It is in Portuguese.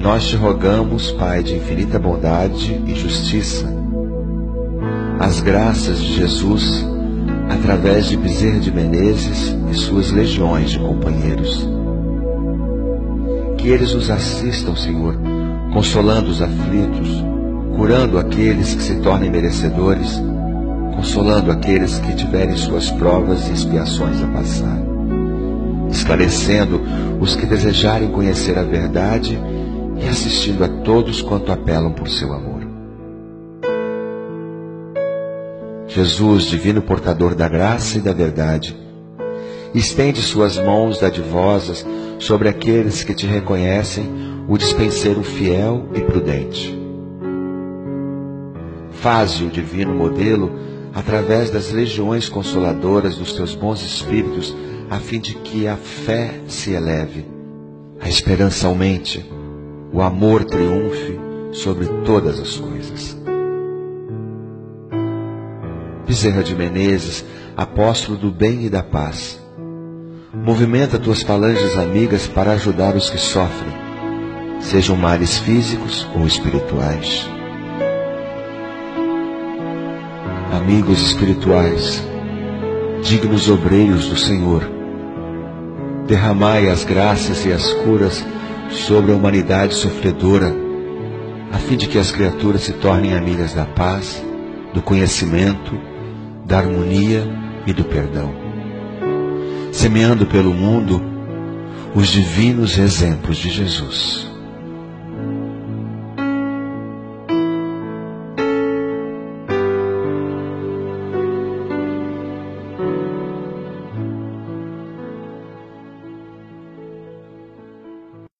nós te rogamos, Pai de infinita bondade e justiça, as graças de Jesus através de Bezerra de Menezes e suas legiões de companheiros. Que eles nos assistam, Senhor, consolando os aflitos, curando aqueles que se tornem merecedores, consolando aqueles que tiverem suas provas e expiações a passar, esclarecendo os que desejarem conhecer a verdade e assistindo a todos quanto apelam por seu amor. Jesus, divino portador da graça e da verdade, estende suas mãos dadivosas sobre aqueles que te reconhecem o dispenseiro fiel e prudente. Faze o divino modelo através das legiões consoladoras dos teus bons espíritos, a fim de que a fé se eleve, a esperança aumente, o amor triunfe sobre todas as coisas. Bezerra de Menezes, apóstolo do bem e da paz. Movimenta tuas falanges amigas para ajudar os que sofrem, sejam males físicos ou espirituais. Amigos espirituais, dignos obreiros do Senhor, derramai as graças e as curas sobre a humanidade sofredora, a fim de que as criaturas se tornem amigas da paz, do conhecimento, da harmonia e do perdão, semeando pelo mundo os divinos exemplos de Jesus.